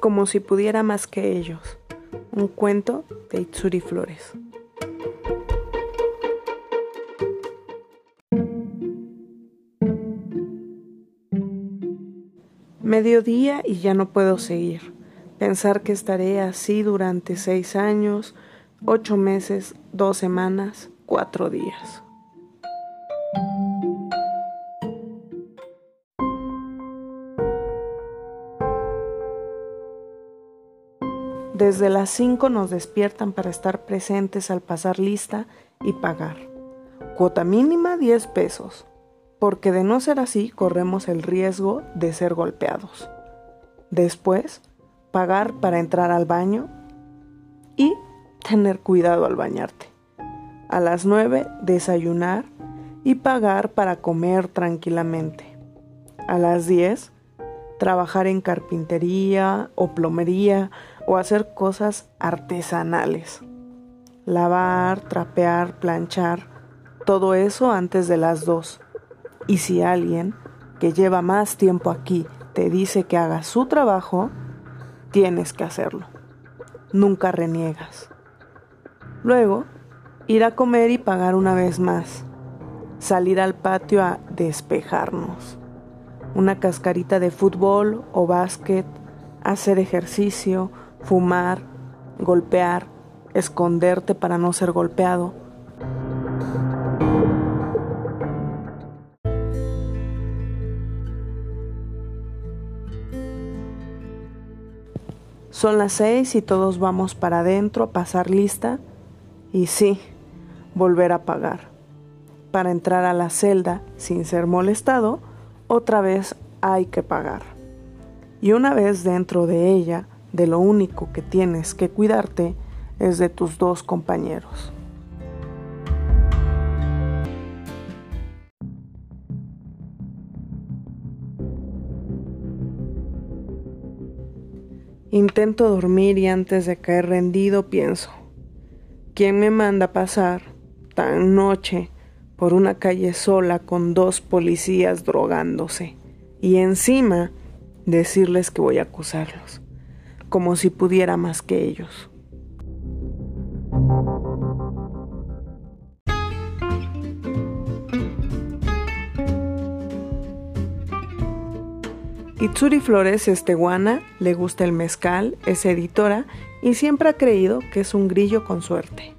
como si pudiera más que ellos. Un cuento de Itsuri Flores. Mediodía y ya no puedo seguir. Pensar que estaré así durante seis años, ocho meses, dos semanas, cuatro días. Desde las 5 nos despiertan para estar presentes al pasar lista y pagar. Cuota mínima 10 pesos, porque de no ser así corremos el riesgo de ser golpeados. Después, pagar para entrar al baño y tener cuidado al bañarte. A las 9, desayunar y pagar para comer tranquilamente. A las 10, trabajar en carpintería o plomería o hacer cosas artesanales. Lavar, trapear, planchar, todo eso antes de las dos. Y si alguien que lleva más tiempo aquí te dice que haga su trabajo, tienes que hacerlo. Nunca reniegas. Luego, ir a comer y pagar una vez más. Salir al patio a despejarnos una cascarita de fútbol o básquet, hacer ejercicio, fumar, golpear, esconderte para no ser golpeado. Son las seis y todos vamos para adentro a pasar lista y sí, volver a pagar. Para entrar a la celda sin ser molestado, otra vez hay que pagar. Y una vez dentro de ella, de lo único que tienes que cuidarte es de tus dos compañeros. Intento dormir y antes de caer rendido pienso, ¿quién me manda pasar tan noche por una calle sola con dos policías drogándose y encima decirles que voy a acusarlos, como si pudiera más que ellos. Itsuri Flores es tehuana, le gusta el mezcal, es editora y siempre ha creído que es un grillo con suerte.